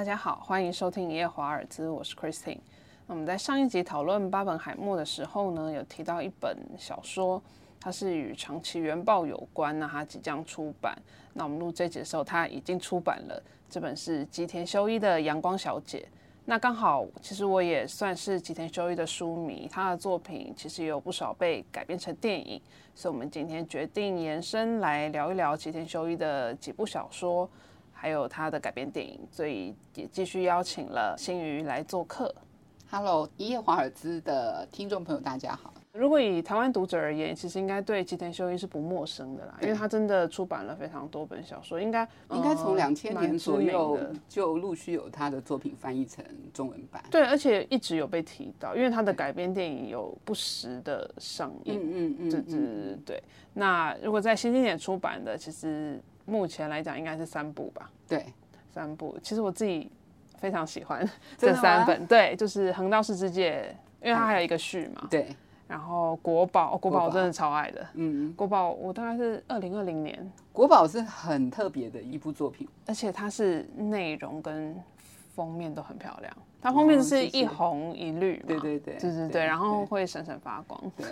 大家好，欢迎收听《一夜华尔兹》，我是 Christine。那我们在上一集讨论巴本海默的时候呢，有提到一本小说，它是与长崎原爆有关，那它即将出版。那我们录这集的时候，它已经出版了。这本是吉田修一的《阳光小姐》。那刚好，其实我也算是吉田修一的书迷，他的作品其实也有不少被改编成电影，所以我们今天决定延伸来聊一聊吉田修一的几部小说，还有他的改编电影，所以也继续邀请了新宇来做客。Hello，一夜华尔兹的听众朋友，大家好。如果以台湾读者而言，其实应该对吉田修一是不陌生的啦，因为他真的出版了非常多本小说，应该应该从呃两千年左右就陆续有他的作品翻译成中文版。对，而且一直有被提到，因为他的改编电影有不时的上映。嗯嗯对对对对。那如果在新经典出版的，其实目前来讲应该是三部吧，对，三部。其实我自己非常喜欢这三本，对，就是《横道世之介》，因为它还有一个序嘛，对，然后国宝，哦国宝国宝我真的超爱的，嗯，国宝我大概是二零二零年，国宝是很特别的一部作品。而且它是内容跟封面都很漂亮，它封面是一红一绿嘛，对对对对对对，然后会闪闪发光，对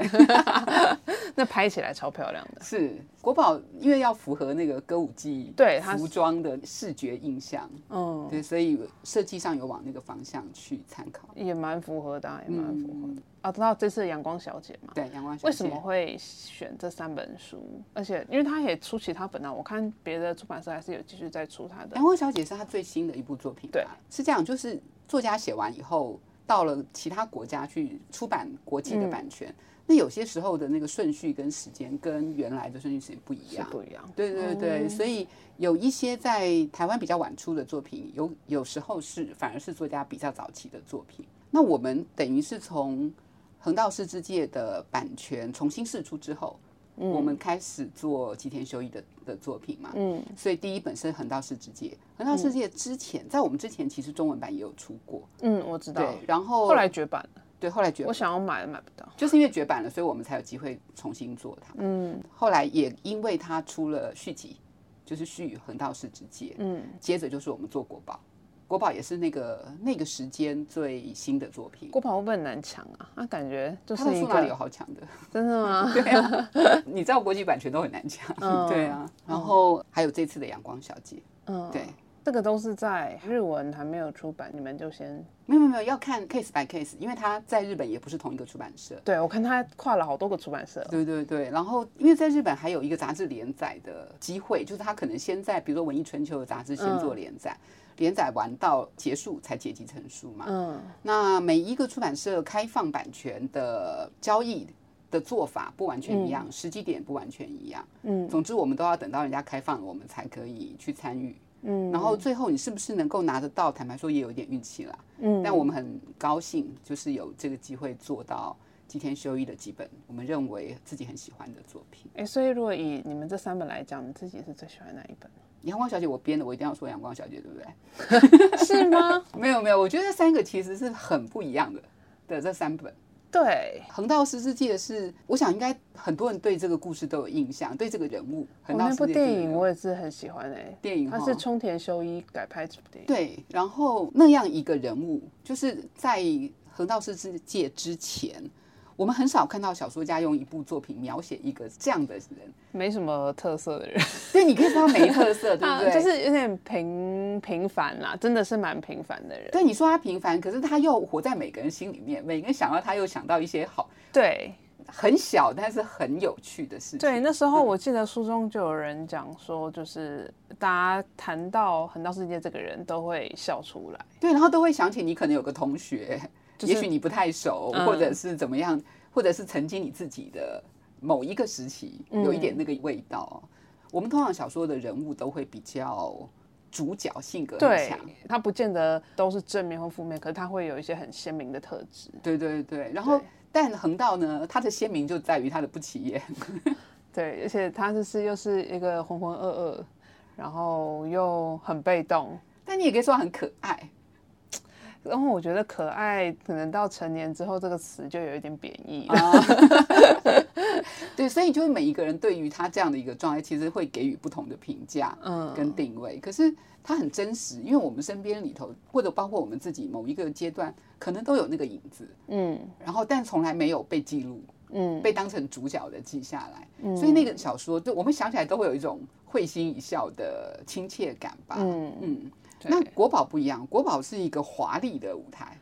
那拍起来超漂亮的。是国宝，因为要符合那个歌舞伎对服装的视觉印象，嗯，对，所以设计上有往那个方向去参考。也蛮符合的啊、也蛮符合嗯的。啊，知道这次阳光小姐嘛？对，阳光小姐为什么会选这三本书？而且因为他也出其他本啊，我看别的出版社还是有继续在出他的阳。光小姐是她最新的一部作品吧，对是这样，就是作家写完以后，到了其他国家去出版国际的嗯版权，那有些时候的那个顺序跟时间跟原来的顺序时间不一是样。不一样，对对对，所以有一些在台湾比较晚出的作品，有有时候是反而是作家比较早期的作品。那我们等于是从横道世之介的版权重新释出之后，我们开始做吉田修一的的作品嘛。嗯，所以第一本是横道世之介，横道世之介之前、在我们之前其实中文版也有出过，嗯，我知道。对，然后后来绝版了，对后来绝版我想要买买不到。就是因为绝版了，所以我们才有机会重新做它。嗯后来也因为它出了续集，就是续横道世之介，嗯，接着就是我们做国宝，国宝也是那个那个时间最新的作品。国宝会不会很难抢啊？那感觉就是一它的书哪里有好抢的？真的吗？对啊，你知道国际版权都很难抢，嗯对啊。然后还有这次的阳光小姐，嗯，对，这个都是在日文还没有出版，你们就先没有没有没有，要看 case by case，因为它在日本也不是同一个出版社。对我看他跨了好多个出版社。对对对，然后因为在日本还有一个杂志连载的机会，就是他可能先在比如说《文艺春秋》的杂志先做连载，连载完到结束才结集成书嘛。嗯那每一个出版社开放版权的交易的做法不完全一样，时机点不完全一样。嗯总之，我们都要等到人家开放了，我们才可以去参与。嗯，然后最后你是不是能够拿得到？坦白说，也有一点运气啦。嗯，但我们很高兴，就是有这个机会做到吉田修一的几本我们认为自己很喜欢的作品。哎，所以如果以你们这三本来讲，你自己是最喜欢哪一本？阳光小姐我编的，我一定要说阳光小姐，对不对？是吗？没有没有，我觉得这三个其实是很不一样的的这三本。对，横道世之介是，我想应该很多人对这个故事都有印象，对这个人物。我横道那部电影我也是很喜欢诶，电影它是冲田修一改拍这部电影。对，然后那样一个人物，就是在横道世之介之前，我们很少看到小说家用一部作品描写一个这样的人。没什么特色的人，对，你可以说他没特色，对不啊对？就是有点平平凡啦，真的是蛮平凡的人。对，你说他平凡，可是他又活在每个人心里面，每个人想到他又想到一些好对很小但是很有趣的事情。对，那时候我记得书中就有人讲说，就是大家谈到横道世界这个人都会笑出来。对，然后都会想起你可能有个同学，就是也许你不太熟，嗯或者是怎么样，或者是曾经你自己的某一个时期有一点那个味道。我们通常小说的人物都会比较主角性格很强，，他不见得都是正面或负面，可是他会有一些很鲜明的特质。对对对。然后但横道呢，他的鲜明就在于他的不起眼。对，而且他就是又是一个浑浑噩噩，然后又很被动。但你也可以说他很可爱，然后我觉得可爱，可能到成年之后，这个词就有一点贬义了。啊，对，所以就是每每一个人对于他这样的一个状态，其实会给予不同的评价，嗯跟定位。可是他很真实，因为我们身边里头，或者包括我们自己某一个阶段，可能都有那个影子，嗯然后但从来没有被记录，嗯被当成主角的记下来。所以那个小说，就我们想起来都会有一种会心一笑的亲切感吧。嗯嗯，对那国宝不一样，国宝是一个华丽的舞台，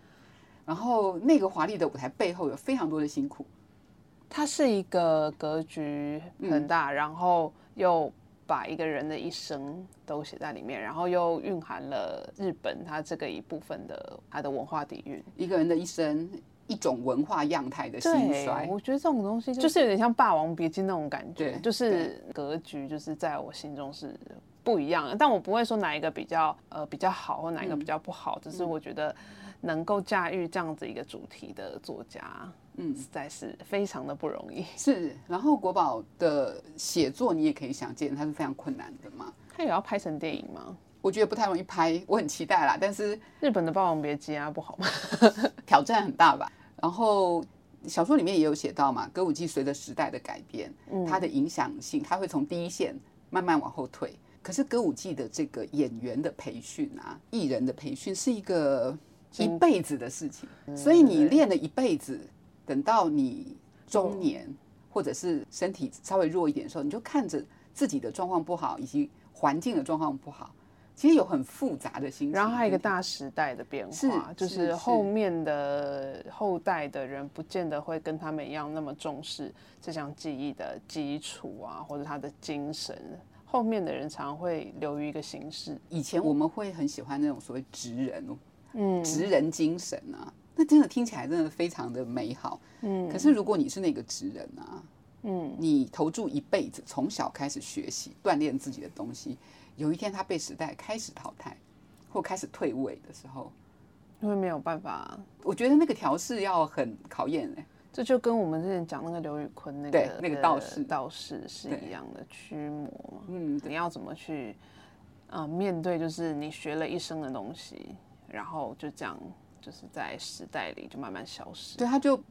然后那个华丽的舞台背后有非常多的辛苦。它是一个格局很大，然后又把一个人的一生都写在里面，然后又蕴含了日本它这个一部分的它的文化底蕴。一个人的一生，一种文化样态的兴对衰，。我觉得这种东西就是有点像《霸王别姬》那种感觉，就是格局，就是在我心中是不一样。但我不会说哪一个比较呃比较好，或哪一个比较不好，只是我觉得能够驾驭这样子一个主题的作家，嗯，实在是非常的不容易。是，然后国宝的写作你也可以想见，它是非常困难的嘛。他也要拍成电影吗？我觉得不太容易拍，我很期待啦，但是日本的《霸王别姬》啊，不好吗？挑战很大吧。然后小说里面也有写到嘛，歌舞伎随着时代的改变，它的影响性，它会从第一线慢慢往后退。可是歌舞伎的这个演员的培训啊，艺人的培训是一个一辈子的事情，所以你练了一辈子，等到你中年或者是身体稍微弱一点的时候，你就看着自己的状况不好，以及环境的状况不好，其实有很复杂的心情。然后还有一个大时代的变化，就是后面的后代的人不见得会跟他们一样那么重视这项技艺的基础啊，或者他的精神。后面的人常常会流于一个形式，以前我们会很喜欢那种所谓职人，嗯。职人精神啊，那真的听起来真的非常的美好。嗯。可是如果你是那个职人啊，嗯，你投注一辈子，从小开始学习锻炼自己的东西，有一天他被时代开始淘汰或开始退位的时候，因为没有办法，我觉得那个调试要很考验哎、这就跟我们之前讲那个刘宇坤那个那个道士道士是一样的驱魔嘛。嗯，你要怎么去呃面对，就是你学了一生的东西，然后就这样就是在时代里就慢慢消失。对，他就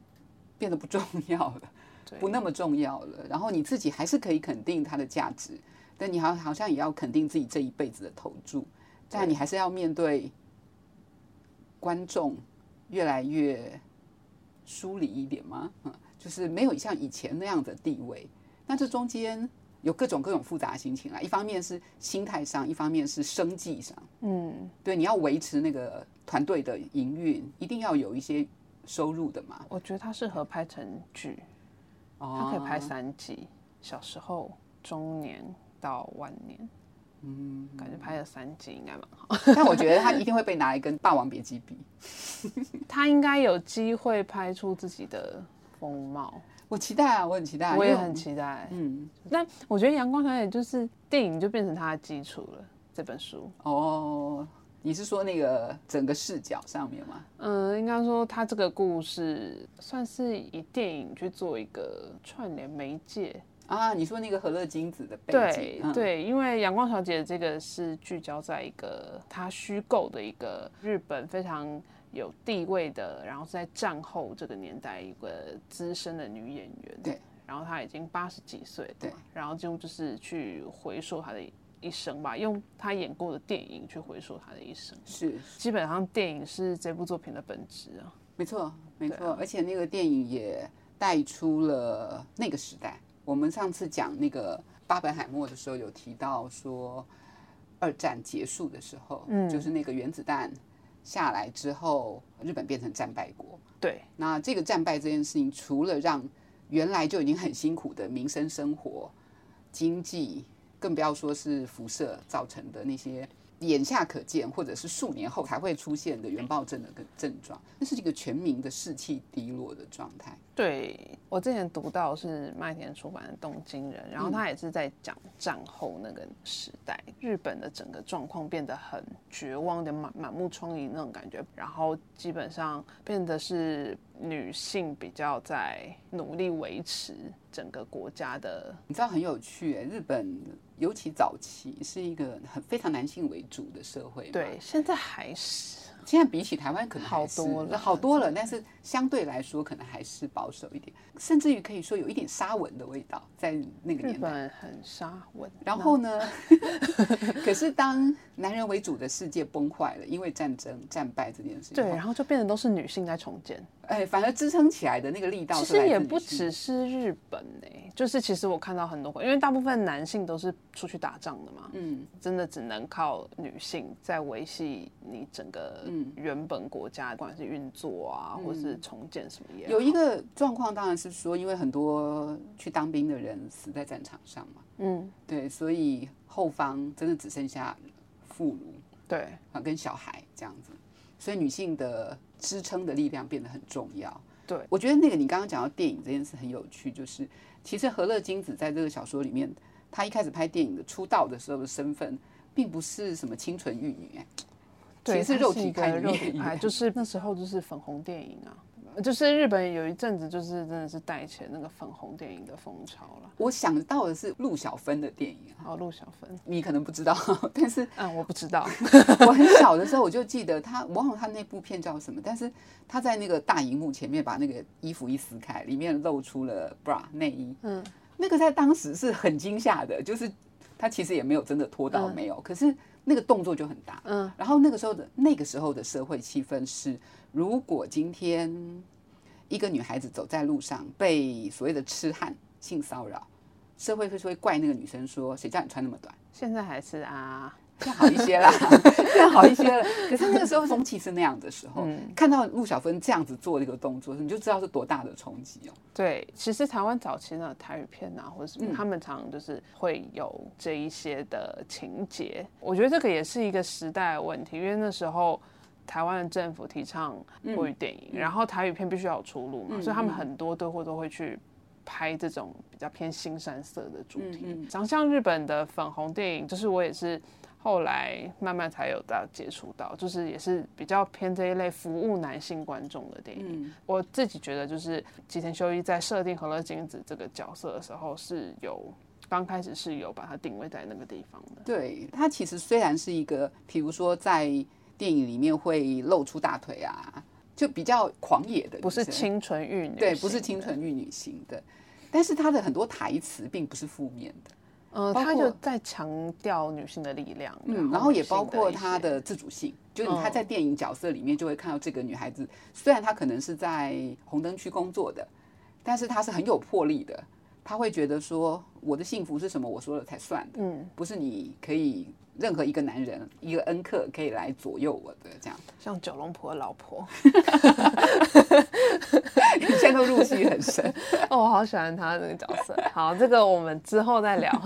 变得不重要了。对不那么重要了。然后你自己还是可以肯定它的价值，但你好好像也要肯定自己这一辈子的投注，但你还是要面对观众越来越疏离一点吗？嗯，就是没有像以前那样的地位。那这中间有各种各种复杂的心情啦，一方面是心态上，一方面是生计上。嗯，对，你要维持那个团队的营运，一定要有一些收入的嘛。我觉得它适合拍成剧，哦它可以拍三季，小时候、中年到晚年。嗯，感觉拍了三集应该蛮好。但我觉得他一定会被拿来跟《霸王别姬》比。他应该有机会拍出自己的风貌，我期待啊，我很期待，我也很期待。嗯但我觉得《阳光小姐》就是电影就变成它的基础了。这本书，哦。你是说那个整个视角上面吗？嗯，应该说他这个故事算是以电影去做一个串联媒介。啊，你说那个和乐金子的背对景，嗯、对，因为《阳光小姐》这个是聚焦在一个她虚构的一个日本非常有地位的，然后在战后这个年代一个资深的女演员。对，然后她已经八十几岁，对，然后就就是去回溯她的一生吧，用她演过的电影去回溯她的一生。是基本上电影是这部作品的本质啊。没错，没错，啊而且那个电影也带出了那个时代。我们上次讲那个巴本海默的时候，有提到说，二战结束的时候，嗯就是那个原子弹下来之后，日本变成战败国。对，那这个战败这件事情，除了让原来就已经很辛苦的民生生活、经济，更不要说是辐射造成的那些眼下可见，或者是数年后才会出现的原爆症的个症状，那是一个全民的士气低落的状态。对我之前读到是麦田出版的《东京人》，然后他也是在讲战后那个时代，日本的整个状况变得很绝望的满满目疮痍那种感觉，然后基本上变得是女性比较在努力维持整个国家的，你知道很有趣诶，日本尤其早期是一个很非常男性为主的社会嘛，对，现在还是现在比起台湾可能好多了好多了，但是相对来说可能还是保守一点，甚至于可以说有一点沙文的味道在那个年代。本很沙文，然后呢？可是当男人为主的世界崩坏了，因为战争战败这件事情，对，然后就变得都是女性在重建。哎，反而支撑起来的那个力道其实也不只是日本诶、就是其实我看到很多，因为大部分男性都是出去打仗的嘛，嗯，真的只能靠女性在维系你整个嗯原本国家，不管是运作啊，或是重建什么也好有一个状况当然是说，因为很多去当兵的人死在战场上嘛，嗯，对，所以后方真的只剩下妇孺对，啊跟小孩这样子，所以女性的支撑的力量变得很重要。对我觉得那个你刚刚讲到电影这件事很有趣，就是其实和乐金子在这个小说里面，她一开始拍电影的出道的时候的身份，并不是什么清纯玉女、哎，其，实是肉体派女肉体派，就是那时候就是粉红电影啊，就是日本有一阵子就是真的是带起了那个粉红电影的风潮了。我想到的是陆小芬的电影啊，好，陆小芬，你可能不知道，但是嗯，我不知道，我很小的时候我就记得他，我忘了他那部片叫什么，但是他在那个大荧幕前面把那个衣服一撕开，里面露出了 bra 内衣，嗯，那个在当时是很惊吓的，就是他其实也没有真的脱到没有，可是那个动作就很大，嗯，然后那个时候的那个时候的社会气氛是，如果今天一个女孩子走在路上被所谓的痴汉性骚扰，社会会会怪那个女生说谁叫你穿那么短。现在还是啊，现在好一些啦，现在好一些了。可是那个时候风气是那样的时候，嗯看到陆小芬这样子做一个动作，你就知道是多大的冲击哦。对，其实台湾早期呢台语片啊，或者什么，嗯他们常常就是会有这一些的情节。我觉得这个也是一个时代的问题，因为那时候台湾的政府提倡国语电影，然后台语片必须要有出路嘛，嗯所以他们很多都会都会去。拍这种比较偏新山色的主题，嗯像像日本的粉红电影，就是我也是后来慢慢才有到接触到，就是也是比较偏这一类服务男性观众的电影。嗯我自己觉得，就是吉田修一在设定和乐金子这个角色的时候，是有刚开始是有把它定位在那个地方的。对，它其实虽然是一个，比如说在电影里面会露出大腿啊，就比较狂野的，不是清纯玉女，对，不是清。纯玉女型的，但是他的很多台词并不是负面的。呃，他就在强调女性的力量，嗯，然后也包括她的自主性，就是她嗯在电影角色里面就会看到这个女孩子，虽然她可能是在红灯区工作的，但是她是很有魄力的。她会觉得说，我的幸福是什么，我说了才算的，嗯，不是你可以任何一个男人一个恩客可以来左右我的这样。像九龙婆的老婆，你现在都入戏很深，哦，我好喜欢她那个角色。好，这个我们之后再聊。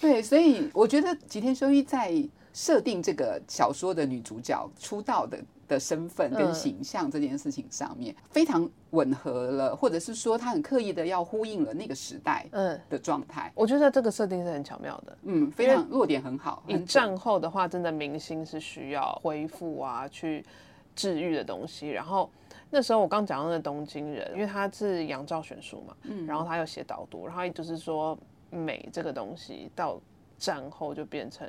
对，所以我觉得吉田修一在设定这个小说的女主角出道的的身份跟嗯形象这件事情上面，非常吻合了，或者是说她很刻意的要呼应了那个时代嗯，的状态。我觉得这个设定是很巧妙的。嗯，非常弱点很好，以很准战后的话，真的明星是需要恢复啊，去治愈的东西。然后那时候我刚讲到那个东京人，因为他是杨照选书嘛，嗯然后他又写导读，然后也就是说美这个东西到战后就变成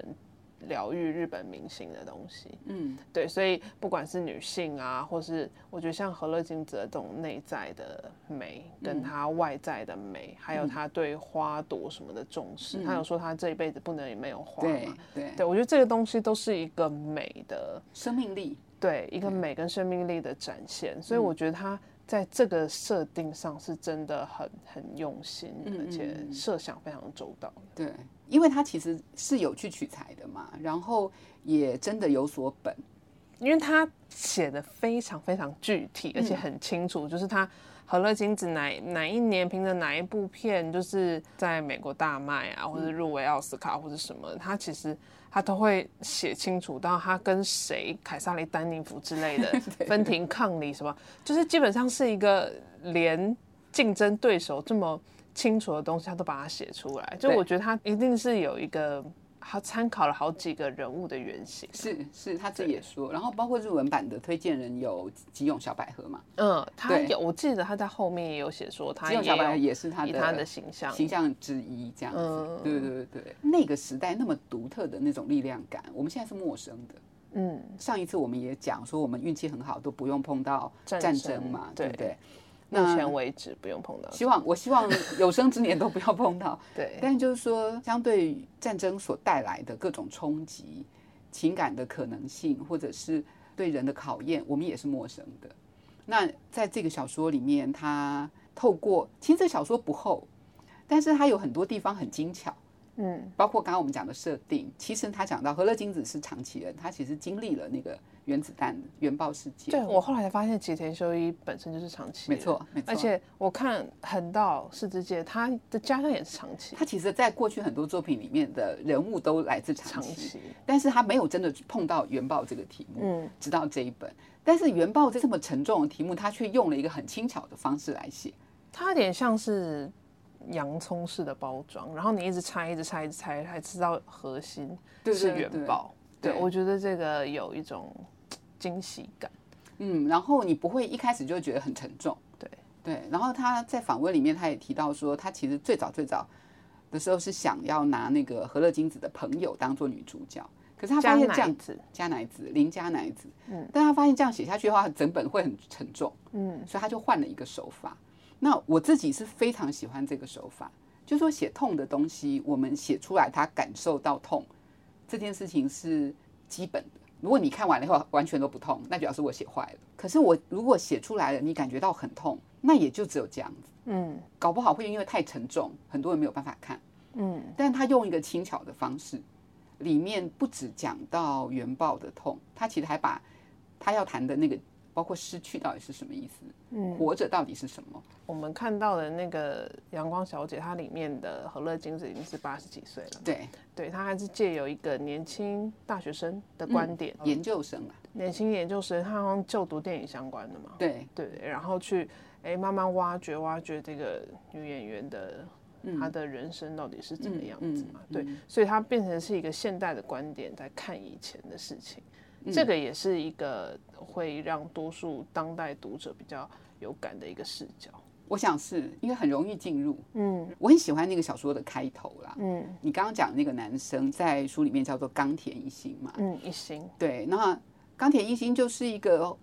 疗愈日本明星的东西。嗯。对，所以不管是女性啊，或是我觉得像和乐金子的这种内在的美，嗯。跟她外在的美，还有她对花朵什么的重视，她有说她这一辈子不能没有花对嘛。对，对，我觉得这个东西都是一个美的，生命力，对一个美跟生命力的展现，所以嗯。我觉得她在这个设定上是真的很很用心，嗯而且设想非常周到。对，因为他其实是有去取材的嘛，然后也真的有所本，因为他写的非常非常具体，而且很清楚，就是他和乐金子哪哪一年凭着哪一部片，就是在美国大卖啊，或者入围奥斯卡或者什么，他其实他都会写清楚到他跟谁，凯撒琳丹尼弗之类的 分庭抗礼什么，就是基本上是一个连竞争对手这么清楚的东西，他都把它写出来。就我觉得他一定是有一个。他参考了好几个人物的原型，是是，他自己也说，然后包括日文版的推荐人有吉永小百合嘛，嗯，他有，我记得他在后面也有写说他吉也永小百合也是他的他的形象，形象之一，这样子。嗯对对对对，那个时代那么独特的那种力量感，我们现在是陌生的。嗯，上一次我们也讲说，我们运气很好，都不用碰到战争嘛，对不对？目前为止不用碰到。希望我希望有生之年都不要碰到。对，但就是说，相对战争所带来的各种冲击、情感的可能性，或者是对人的考验，我们也是陌生的。那在这个小说里面，它透过其实这小说不厚，但是它有很多地方很精巧。嗯，包括刚刚我们讲的设定，其实他讲到和乐金子是长崎人，他其实经历了那个原子弹原爆事件。对我后来才发现，吉田修一本身就是长崎，没错，没错。而且我看横道世之介，他的家乡也是长崎。他其实，在过去很多作品里面的人物都来自长崎，但是他没有真的碰到原爆这个题目，嗯，直到这一本。但是原爆这么沉重的题目，他却用了一个很轻巧的方式来写，他有点像是。洋葱式的包装，然后你一直拆，一直拆，一直拆，才知道核心是元宝。对，我觉得这个有一种惊喜感。嗯，然后你不会一开始就觉得很沉重。对对，然后他在访问里面他也提到说，他其实最早最早的时候是想要拿那个和乐金子的朋友当做女主角，可是他发现这样子加奶子林加奶子，嗯，但他发现这样写下去的话，整本会很沉重，嗯，所以他就换了一个手法。那我自己是非常喜欢这个手法，就说写痛的东西，我们写出来他感受到痛，这件事情是基本的。如果你看完了以后完全都不痛，那表示我写坏了。可是我如果写出来了，你感觉到很痛，那也就只有这样子。嗯，搞不好会因为太沉重，很多人没有办法看。嗯，但他用一个轻巧的方式，里面不止讲到原爆的痛，他其实还把他要谈的那个。包括失去到底是什么意思？嗯，活着到底是什么？我们看到的那个阳光小姐，她里面的何乐金子已经是八十几岁了。对，对，她还是借由一个年轻大学生的观点，研究生啊，年轻研究生，她好像就读电影相关的嘛。对，对，然后去哎慢慢挖掘挖掘这个女演员的她的人生到底是怎么样子嘛？对，所以她变成是一个现代的观点在看以前的事情。这个也是一个会让多数当代读者比较有感的一个视角。我想是因为很容易进入。嗯，我很喜欢那个小说的开头啦。嗯，你刚刚讲那个男生在书里面叫做冈田一心嘛。嗯，一心。对，那冈田一心就是一个，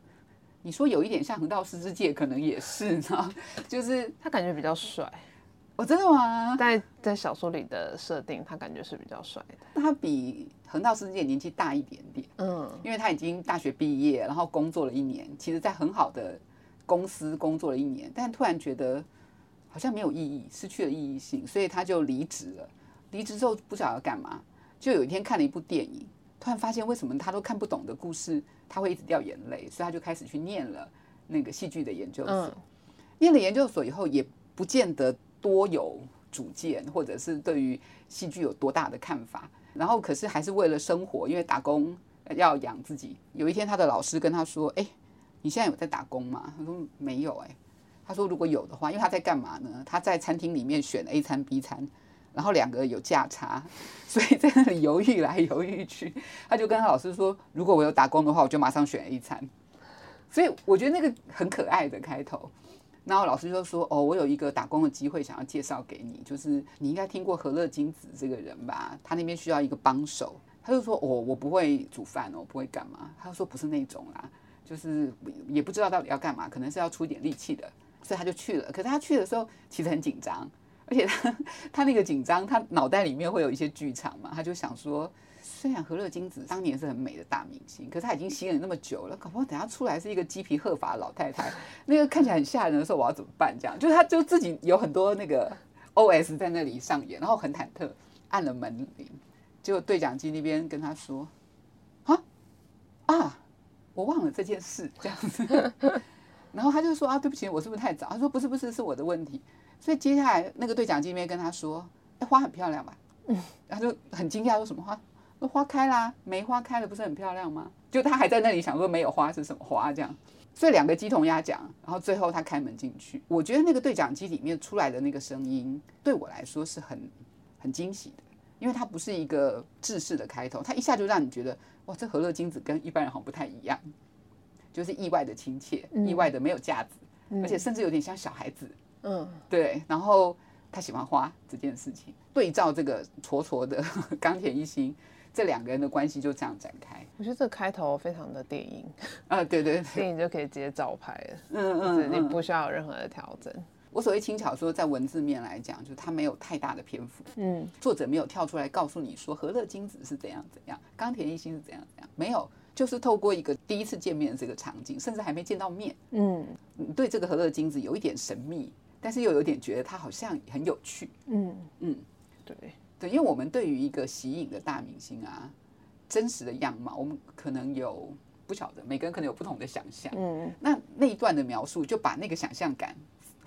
你说有一点像横道世之介，可能也是呢，就是他感觉比较帅。哦，真的吗？在在小说里的设定，他感觉是比较帅的。他比横道世界年纪大一点点，嗯，因为他已经大学毕业，然后工作了一年，其实在很好的公司工作了一年，但突然觉得好像没有意义，失去了意义性，所以他就离职了。离职之后不晓得要干嘛，就有一天看了一部电影，突然发现为什么他都看不懂的故事，他会一直掉眼泪，所以他就开始去念了那个戏剧的研究所。念了研究所以后，也不见得。多有主见，或者是对于戏剧有多大的看法，然后可是还是为了生活，因为打工要养自己。有一天，他的老师跟他说：“哎，你现在有在打工吗？”他说：“没有。”哎，他说：“如果有的话，因为他在干嘛呢？他在餐厅里面选 A 餐 B 餐，然后两个有价差，所以在那里犹豫来犹豫去。他就跟他老师说：“如果我有打工的话，我就马上选 A 餐。”所以我觉得那个很可爱的开头。然后老师就说：“哦，我有一个打工的机会，想要介绍给你，就是你应该听过和乐金子这个人吧？他那边需要一个帮手。”他就说：“哦，我不会煮饭哦，不会干嘛。”他说：“不是那种啦，就是也不知道到底要干嘛，可能是要出一点力气的。”所以他就去了。可是他去的时候其实很紧张，而且他 他那个紧张，他脑袋里面会有一些剧场嘛，他就想说。虽然何乐金子当年是很美的大明星，可是她已经吸了那么久了，搞不好等下出来是一个鸡皮鹤发老太太，那个看起来很吓人的时候，我要怎么办？这样，就是她就自己有很多那个 O S 在那里上演，然后很忐忑，按了门铃，结果对讲机那边跟她说：“啊啊，我忘了这件事。”这样子，然后他就说：“啊，对不起，我是不是太早？”他说：“不是，不是，是我的问题。”所以接下来那个对讲机那边跟他说：“哎，花很漂亮吧？”嗯，他就很惊讶，说什么花？那花开啦，梅花开了不是很漂亮吗？就他还在那里想说没有花是什么花这样，所以两个鸡同鸭讲，然后最后他开门进去，我觉得那个对讲机里面出来的那个声音对我来说是很很惊喜的，因为它不是一个制式的开头，它一下就让你觉得哇，这和乐金子跟一般人好像不太一样，就是意外的亲切，意外的没有架子，而且甚至有点像小孩子，嗯，对，然后他喜欢花这件事情，对照这个挫挫的 钢铁一心。这两个人的关系就这样展开。我觉得这个开头非常的电影，啊，对对对，电影就可以直接照拍了，嗯嗯嗯。你不需要有任何的调整。我所谓轻巧说，在文字面来讲，就是它没有太大的篇幅，嗯，作者没有跳出来告诉你说何乐金子是怎样怎样，冈田一心是怎样怎样，没有，就是透过一个第一次见面的这个场景，甚至还没见到面，嗯。你对这个和乐金子有一点神秘，但是又有点觉得他好像很有趣，嗯，嗯，对，对，因为我们对于一个喜影的大明星啊，真实的样貌，我们可能有不晓得，每个人可能有不同的想象，嗯，那那一段的描述就把那个想象感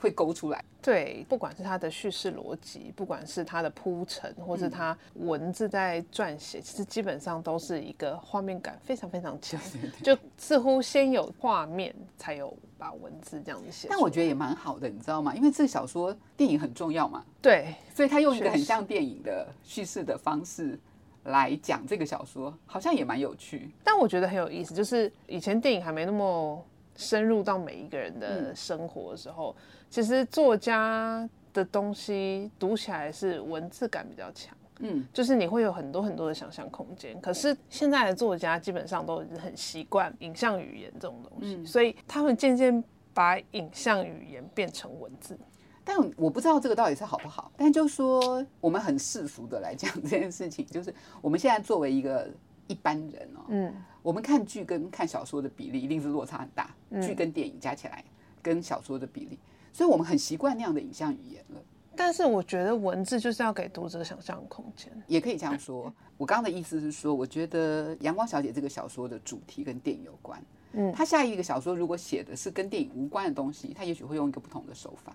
会勾出来，对，不管是它的叙事逻辑，不管是它的铺陈，或是它文字在撰写，其实基本上都是一个画面感非常非常强，就似乎先有画面，才有把文字这样子写。但我觉得也蛮好的，你知道吗？因为这个小说电影很重要嘛，对，所以他用一个很像电影的叙事的方式来讲这个小说，好像也蛮有趣。但我觉得很有意思，就是以前电影还没那么深入到每一个人的生活的时候，其实作家的东西读起来是文字感比较强。嗯，就是你会有很多很多的想象空间，可是现在的作家基本上都已经很习惯影像语言这种东西，所以他们渐渐把影像语言变成文字。但我不知道这个到底是好不好。但就说我们很世俗的来讲这件事情，就是我们现在作为一个一般人哦，嗯，我们看剧跟看小说的比例一定是落差很大，嗯剧跟电影加起来跟小说的比例，所以我们很习惯那样的影像语言了。但是我觉得文字就是要给读者想象空间。也可以这样说。我刚刚的意思是说，我觉得《阳光小姐》这个小说的主题跟电影有关。嗯他下一个小说如果写的是跟电影无关的东西，他也许会用一个不同的手法。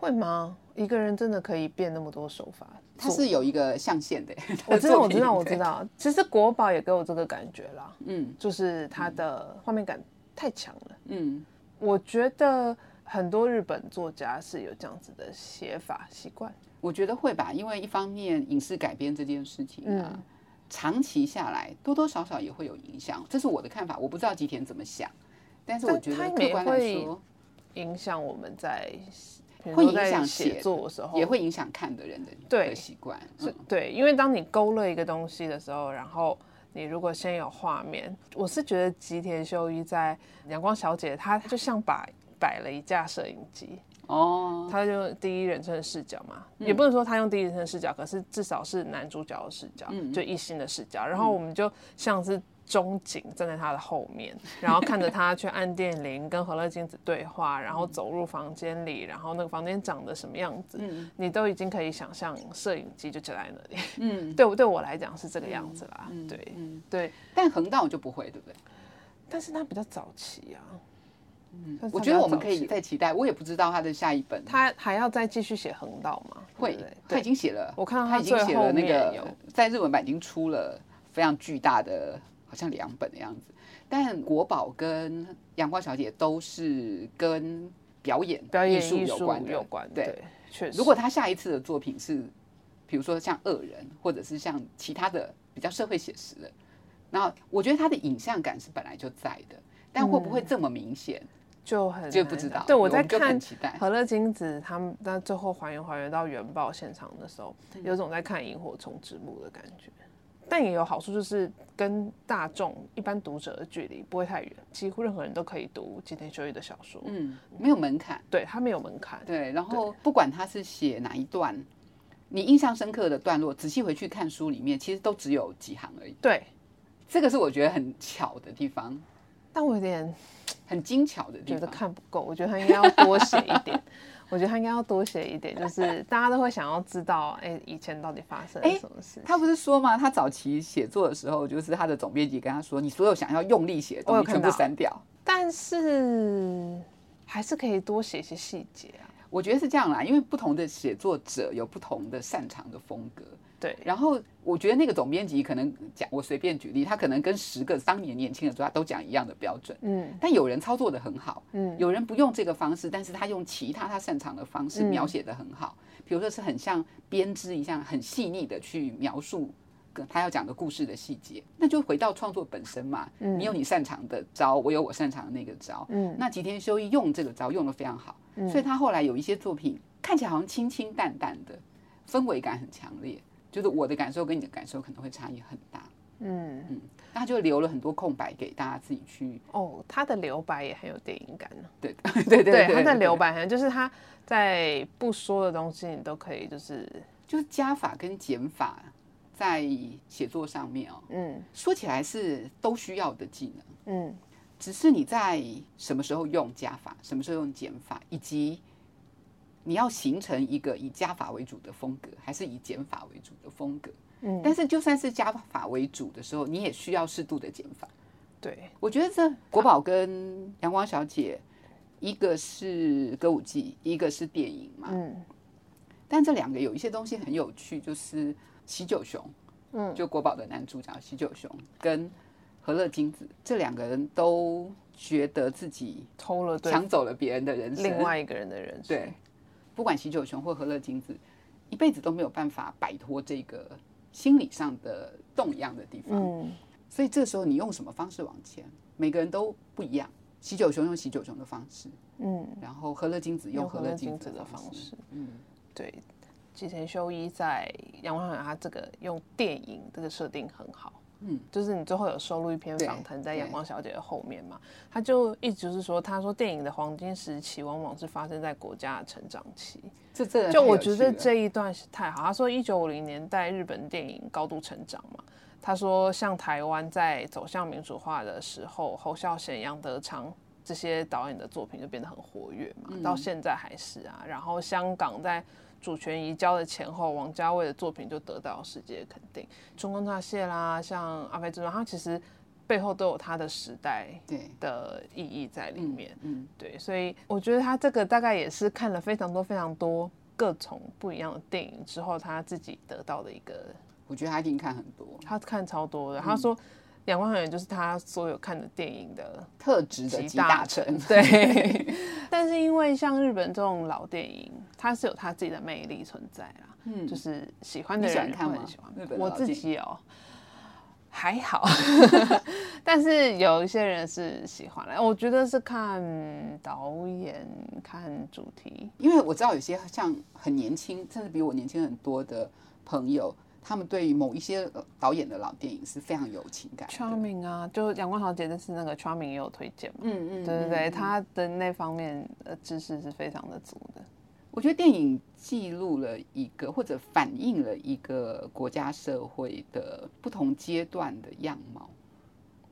会吗？一个人真的可以变那么多手法？他是有一个象限的，我知道，我知道，我知。道。其实国宝也给我这个感觉啦，嗯就是它的画面感太强了。嗯，我觉得很多日本作家是有这样子的写法习惯。我觉得会吧，因为一方面影视改编这件事情啊，嗯长期下来多多少少也会有影响，这是我的看法。我不知道吉田怎么想，但是我觉得客观来会说，影响我们在会影响写写作的时候，也会影响看的人的对的习惯。是嗯对，因为当你勾勒一个东西的时候，然后你如果先有画面，我是觉得吉田修一在《阳光小姐》，她就像把摆了一架摄影机，哦，他就第一人称的视角嘛，嗯也不能说他用第一人称的视角，可是至少是男主角的视角，嗯就一心的视角。然后我们就像是中景站在他的后面，然后看着他去按电铃，跟何乐金子对话，然后走入房间里，然后那个房间长得什么样子，你都已经可以想象摄影机就就在那里。嗯，对我对我来讲是这个样子啦，对嗯对，但横道就不会，对不对？但是他比较早期啊，嗯我觉得我们可以再期待，我也不知道他的下一本他还要再继续写横道吗？会他已经写了，我看到他他已经写了那个，在日文版已经出了非常巨大的，好像两本的样子。但国宝跟阳光小姐都是跟表演表演艺术有关的，有关，对。确实。如果他下一次的作品是，比如说像恶人，或者是像其他的比较社会写实的，那我觉得他的影像感是本来就在的，但会不会这么明显，就很难就不知道。对，我在看很期待。和乐金子他们在最后还原还原到原爆现场的时候，有种在看萤火虫之墓的感觉。但也有好处，就是跟大众一般读者的距离不会太远，几乎任何人都可以读吉田修一的小说。嗯，没有门槛。对他没有门槛。对，然后不管他是写哪一段，你印象深刻的段落，仔细回去看书里面，其实都只有几行而已。对，这个是我觉得很巧的地方，但我有点很精巧的地方觉得。看不够，我觉得他应该要多写一点。我觉得他应该要多写一点，就是大家都会想要知道，哎、以前到底发生了哎什么事情。他不是说吗？他早期写作的时候，就是他的总编辑跟他说：“你所有想要用力写的东西全部删掉。但是还是可以多写一些细节啊。”我觉得是这样啦，因为不同的写作者有不同的擅长的风格。对，然后我觉得那个总编辑可能讲，我随便举例，他可能跟十个当年年轻的作家都讲一样的标准，嗯。但有人操作的很好，嗯，有人不用这个方式，但是他用其他他擅长的方式嗯描写的很好，比如说是很像编织一样，很细腻的去描述跟他要讲的故事的细节，那就回到创作本身嘛。嗯。你有你擅长的招，我有我擅长的那个招。嗯。那吉田修一用这个招用的非常好，所以他后来有一些作品看起来好像清清淡淡的，氛围感很强烈，就是我的感受跟你的感受可能会差异很大。嗯，那他就留了很多空白给大家自己去，哦，他的留白也很有电影感呢。对 对对对，对，他的留白白好像就是他在不说的东西，你都可以就是就是加法跟减法在写作上面哦，嗯说起来是都需要的技能。嗯只是你在什么时候用加法，什么时候用减法，以及你要形成一个以加法为主的风格，还是以减法为主的风格。嗯，但是就算是加法为主的时候，你也需要适度的减法。对，我觉得这国宝跟阳光小姐，一个是歌舞伎，一个是电影嘛。嗯但这两个有一些东西很有趣，就是喜九雄，嗯就国宝的男主角喜九雄跟和乐金子这两个人都觉得自己偷了对抢走了别人的人生。另外一个人的人生。对，不管喜九雄或和乐金子，一辈子都没有办法摆脱这个心理上的动样的地方。嗯所以这时候你用什么方式往前，每个人都不一样。喜九雄用喜九雄的方式，嗯，然后和乐金子用用和乐金金子的子方方式。嗯，对，吉田修一在《阳光小姐》他这个用电影这个设定很好。嗯，就是你最后有收录一篇访谈在《阳光小姐》的后面嘛，他就一直是说，他说电影的黄金时期往往是发生在国家的成长期。这这就我觉得这一段是太好。他说，一九五零年代日本电影高度成长嘛。他说，像台湾在走向民主化的时候，侯孝贤、杨德昌这些导演的作品就变得很活跃嘛，到现在还是啊。然后香港在主权移交的前后，王家卫的作品就得到世界肯定，《春光乍泄》啦，像《阿飞正传》，他其实背后都有他的时代对的意义在里面。嗯，对，所以我觉得他这个大概也是看了非常多非常多各种不一样的电影之后，他自己得到的一个，我觉得他一定看很多他看超多嗯的。他说《阳光小姐》就是他所有看的电影的特质的集大成。对，但是因为像日本这种老电影，它是有它自己的魅力存在啦。嗯就是喜欢的你喜看吗会很喜欢我自己哦，还好，但是有一些人是喜欢的。我觉得是看导演、看主题。因为我知道有些像很年轻，甚至比我年轻很多的朋友，他们对于某一些呃导演的老电影是非常有情感。Charming 啊，就阳光小姐，就是那个 Charming 也有推荐嘛。嗯嗯，对对对，他的那方面的知识是非常的足的。我觉得电影记录了一个或者反映了一个国家社会的不同阶段的样貌，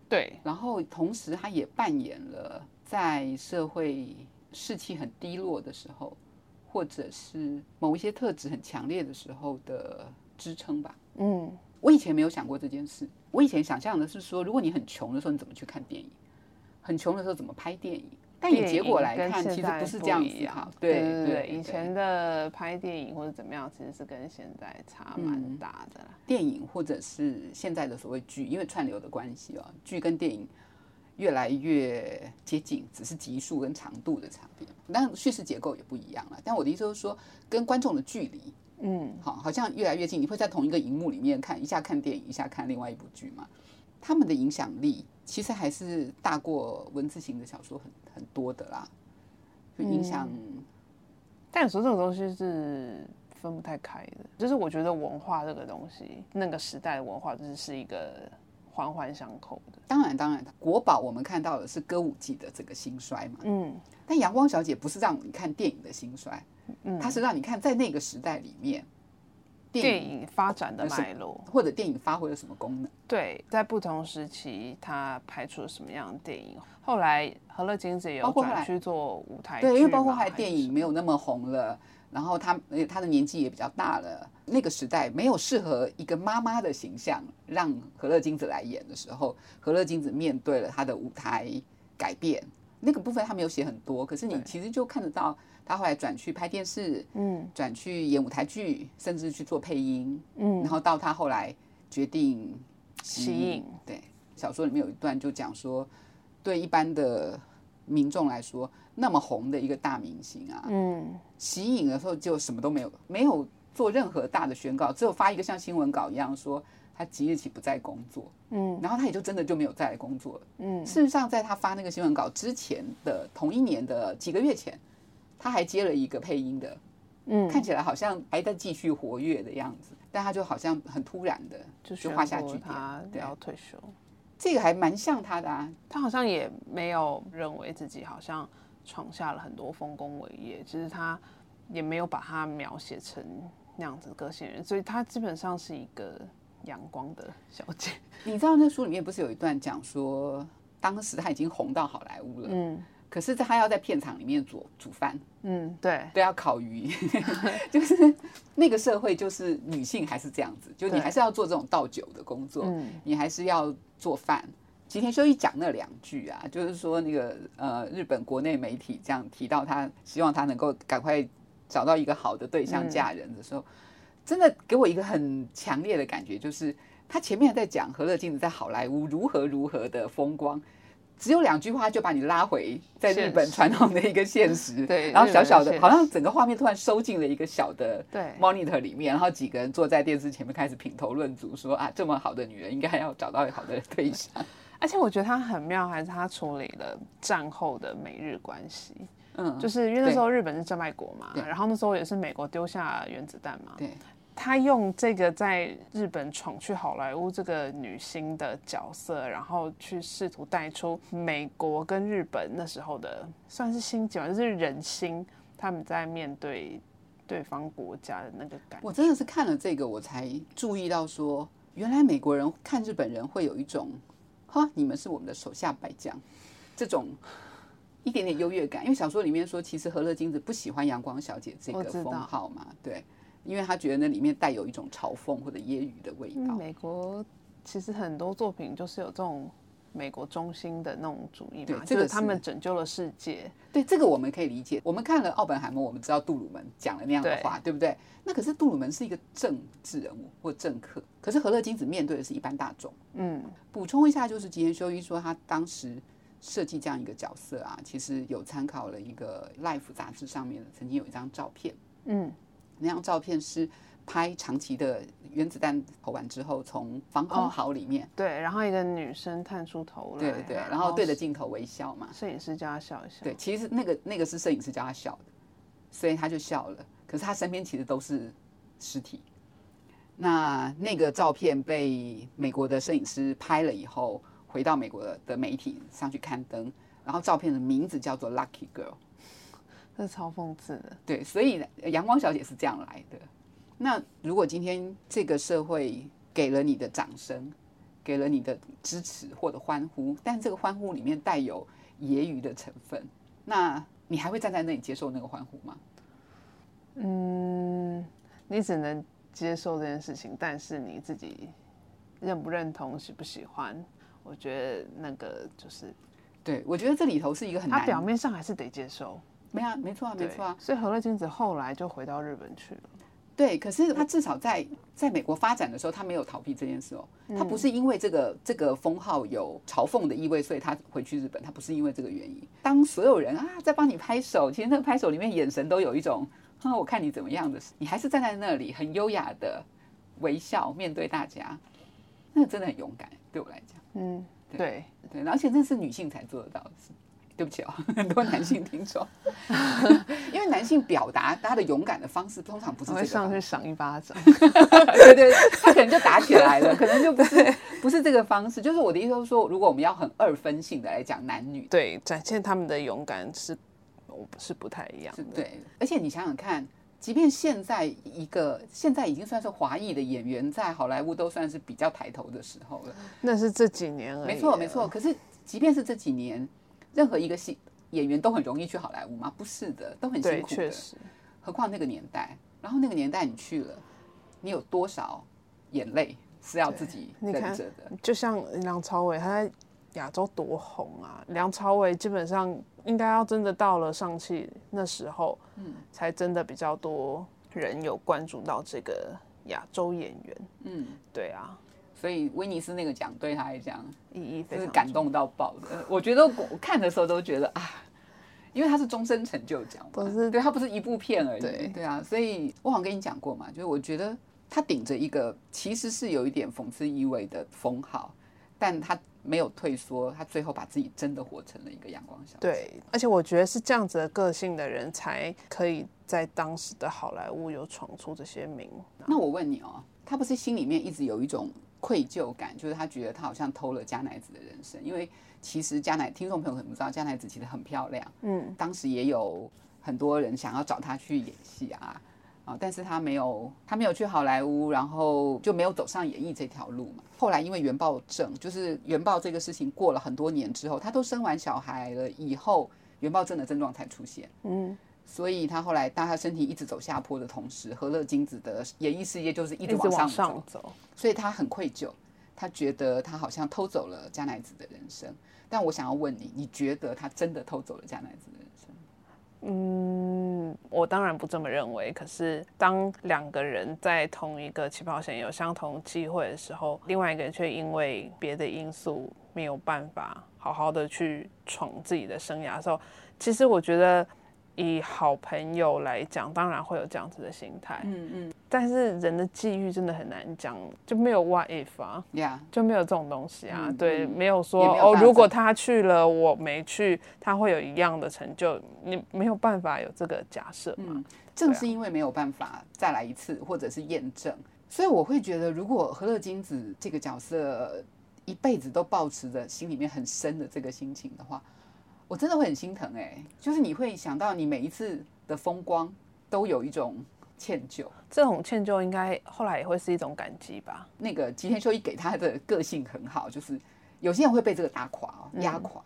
对，然后同时他也扮演了在社会士气很低落的时候，或者是某一些特质很强烈的时候的支撑吧。嗯，我以前没有想过这件事，我以前想象的是说，如果你很穷的时候，你怎么去看电影？很穷的时候怎么拍电影？但以结果来看，其实不是这样一样思考。对对对，以前的拍电影或者怎么样，其实是跟现在差蛮嗯大的啦。电影或者是现在的所谓剧，因为串流的关系哦，剧跟电影越来越接近，只是集数跟长度的差别。但叙事结构也不一样了。但我的意思就是说，跟观众的距离，嗯，好，好像越来越近。你会在同一个荧幕里面看，一下看电影，一下看另外一部剧嘛？他们的影响力其实还是大过文字型的小说很很多的啦，就影响。但有时候这种东西是分不太开的。就是我觉得文化这个东西，那个时代的文化，就是是一个环环相扣的。当然，当然，国宝我们看到的是歌舞伎的这个兴衰嘛。嗯，但阳光小姐不是让你看电影的兴衰，嗯，它是让你看在那个时代里面，电影发展的脉络，或者电影发挥了什么功能。对，在不同时期，他拍出了什么样的电影？后来何乐金子也有转去做舞台剧对，因为包括嘛后来电影没有那么红了，然后他呃他的年纪也比较大了，那个时代没有适合一个妈妈的形象让何乐金子来演的时候，何乐金子面对了他的舞台改变。那个部分他没有写很多，可是你其实就看得到他后来转去拍电视，嗯。转去演舞台剧，甚至去做配音，嗯。然后到他后来决定吸引对，小说里面有一段就讲说，对一般的民众来说，那么红的一个大明星啊，嗯。吸引的时候就什么都没有，没有做任何大的宣告，只有发一个像新闻稿一样说他即日起不再工作，嗯。然后他也就真的就没有再来工作了。嗯。事实上，在他发那个新闻稿之前的同一年的几个月前，他还接了一个配音的，嗯，看起来好像还在继续活跃的样子。但他就好像很突然的就就画下句点他对要退休。这个还蛮像他的啊。他好像也没有认为自己好像闯下了很多丰功伟业，其实他也没有把他描写成那样子的个性人，所以他基本上是一个阳光的小姐。你知道那书里面不是有一段讲说，当时他已经红到好莱坞了，嗯可是他要在片场里面煮煮饭，嗯，对对，要烤鱼，就是那个社会就是女性还是这样子，就你对还是要做这种倒酒的工作，嗯你还是要做饭。吉田修一讲那两句啊，就是说那个呃，日本国内媒体这样提到他，希望他能够赶快找到一个好的对象嗯嫁人的时候，真的给我一个很强烈的感觉，就是他前面在讲何乐镜子在好莱坞如何如何的风光。只有两句话就把你拉回在日本传统的一个现实，对然后小小的，好像整个画面突然收进了一个小的对。monitor 里面，然后几个人坐在电视前面开始品头论足，说啊，这么好的女人应该要找到好的对象。而且我觉得他很妙，还是他处理了战后的美日关系，嗯，就是因为那时候日本是战败国嘛，然后那时候也是美国丢下原子弹嘛，对，他用这个在日本闯去好莱坞这个女星的角色，然后去试图带出美国跟日本那时候的算是心境吧，就是人心，他们在面对对方国家的那个感觉。我真的是看了这个，我才注意到说，原来美国人看日本人会有一种，哈，你们是我们的手下败将，这种一点点优越感。因为小说里面说，其实何乐金子不喜欢阳光小姐这个封号嘛，对，因为他觉得那里面带有一种嘲讽或者揶揄的味道。美国其实很多作品就是有这种美国中心的那种主义嘛，对这个就是他们拯救了世界。对这个我们可以理解。我们看了奥本海默，我们知道杜鲁门讲了那样的话，对不对？那可是杜鲁门是一个政治人物或政客，可是何乐金子面对的是一般大众。嗯，补充一下，就是吉田修一说他当时设计这样一个角色啊，其实有参考了一个《Life》杂志上面的曾经有一张照片，嗯，那张照片是拍长崎的原子弹投完之后，从防空壕里面，对。然后一个女生探出头来，对对对，然后对着镜头微笑嘛，摄影师叫她笑一笑。对，其实那个那个是摄影师叫她笑的，所以她就笑了。可是她身边其实都是尸体。那那个照片被美国的摄影师拍了以后，回到美国的媒体上去刊登，然后照片的名字叫做 Lucky Girl。这是超讽刺的。对，所以呃阳光小姐是这样来的。那如果今天这个社会给了你的掌声，给了你的支持或者欢呼，但这个欢呼里面带有揶揄的成分，那你还会站在那里接受那个欢呼吗？嗯，你只能接受这件事情，但是你自己认不认同、喜不喜欢，我觉得那个就是对，我觉得这里头是一个很他表。面上还是得接受。没啊，没错啊，没对错啊。所以和乐君子后来就回到日本去了。对，可是他至少在在美国发展的时候，他没有逃避这件事哦。他不是因为这个这个封号有嘲讽的意味，所以他回去日本，他不是因为这个原因。当所有人啊在帮你拍手，其实那个拍手里面眼神都有一种啊，我看你怎么样的，你还是站在那里很优雅的微笑面对大家，那个真的很勇敢，对我来讲。嗯，对对，对，而且那是女性才做得到的事。对不起哦，很多男性听众，因为男性表达他的勇敢的方式通常不是这个方我会上去赏一巴掌。对对，他可能就打起来了，可能就不是不是这个方式。就是我的意思是说，如果我们要很二分性的来讲男女，对，展现他们的勇敢是，我是不太一样对。而且你想想看，即便现在一个现在已经算是华裔的演员，在好莱坞都算是比较抬头的时候了。那是这几年而已。没错没错。。可是即便是这几年，任何一个戏演员都很容易去好莱坞吗？不是的，都很辛，苦的确。实。何况那个年代，然后那个年代你去了，你有多少眼泪是要自己忍着的？就像梁朝伟，他在亚洲多红啊！梁朝伟基本上应该要真的到了上汽那时候，嗯，才真的比较多人有关注到这个亚洲演员。嗯，对啊，所以威尼斯那个奖对他来讲意义非就是常重感动到爆的。我觉得我看的时候都觉得啊，因为他是终身成就奖不，是对他不是一部片而已，对对啊，所以我好像跟你讲过嘛，就是我觉得他顶着一个其实是有一点讽刺意味的封号，但他没有退缩，他最后把自己真的活成了一个阳光小姐。对，而且我觉得是这样子的个性的人才可以在当时的好莱坞有闯出这些名。那我问你哦，他不是心里面一直有一种愧疚感，就是他觉得他好像偷了加奈子的人生，因为其实加奈听众朋友可能不知道，加奈子其实很漂亮，嗯，当时也有很多人想要找他去演戏啊。啊！但是他没有，他没有去好莱坞，然后就没有走上演艺这条路嘛。后来因为原爆症，就是原爆这个事情过了很多年之后，他都生完小孩了以后，原爆症的症状才出现。嗯，所以他后来当他身体一直走下坡的同时，和乐金子的演艺事业就是一直往往上上走。所以他很愧疚，他觉得他好像偷走了加奈子的人生。但我想要问你，你觉得他真的偷走了加奈子的人生？嗯，我当然不这么认为。可是，当两个人在同一个起跑线有相同机会的时候，另外一个人却因为别的因素没有办法好好的去闯自己的生涯的时候，其实我觉得，以好朋友来讲，当然会有这样子的心态。嗯嗯，但是人的际遇真的很难讲，就没有 what if 啊。呀、就没有这种东西啊，嗯对，嗯没有说哦，如果他去了，我没去，他会有一样的成就，你没有办法有这个假设嘛？嗯，正是因为没有办法再来一次，或者是验证，所以我会觉得，如果何乐金子这个角色一辈子都保持着心里面很深的这个心情的话，我真的会很心疼哎、就是你会想到你每一次的风光都有一种歉疚。这种歉疚应该后来也会是一种感激吧？那个吉田秀一给他的个性很好，就是有些人会被这个打垮哦，压垮，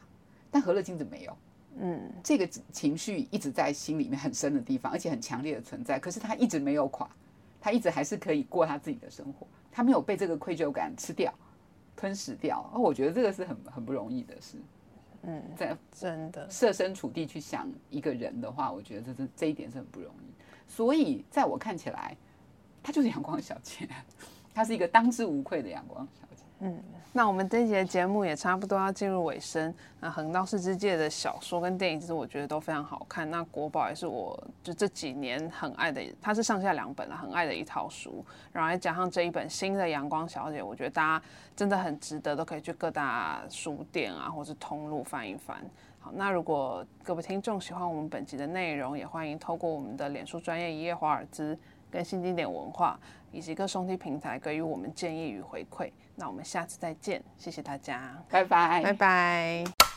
但何乐金子没有。嗯，这个情绪一直在心里面很深的地方，而且很强烈的存在。可是他一直没有垮，他一直还是可以过他自己的生活，他没有被这个愧疚感吃掉、吞噬掉。哦，我觉得这个是很很不容易的事。嗯，在真的，设身处地去想一个人的话，我觉得这是这一点是很不容易。所以在我看起来，她就是阳光小姐，她是一个当之无愧的阳光小姐。嗯那我们这一节节目也差不多要进入尾声。那横道世之介的小说跟电影，其实我觉得都非常好看。那国宝也是我就这几年很爱的，它是上下两本啊，很爱的一套书。然后再加上这一本新的《阳光小姐》，我觉得大家真的很值得，都可以去各大书店啊，或是通路翻一翻。好，那如果各位听众喜欢我们本集的内容，也欢迎透过我们的脸书专业一夜华尔兹跟新经典文化以及各收听平台给予我们建议与回馈。那我们下次再见，谢谢大家，拜拜，拜拜。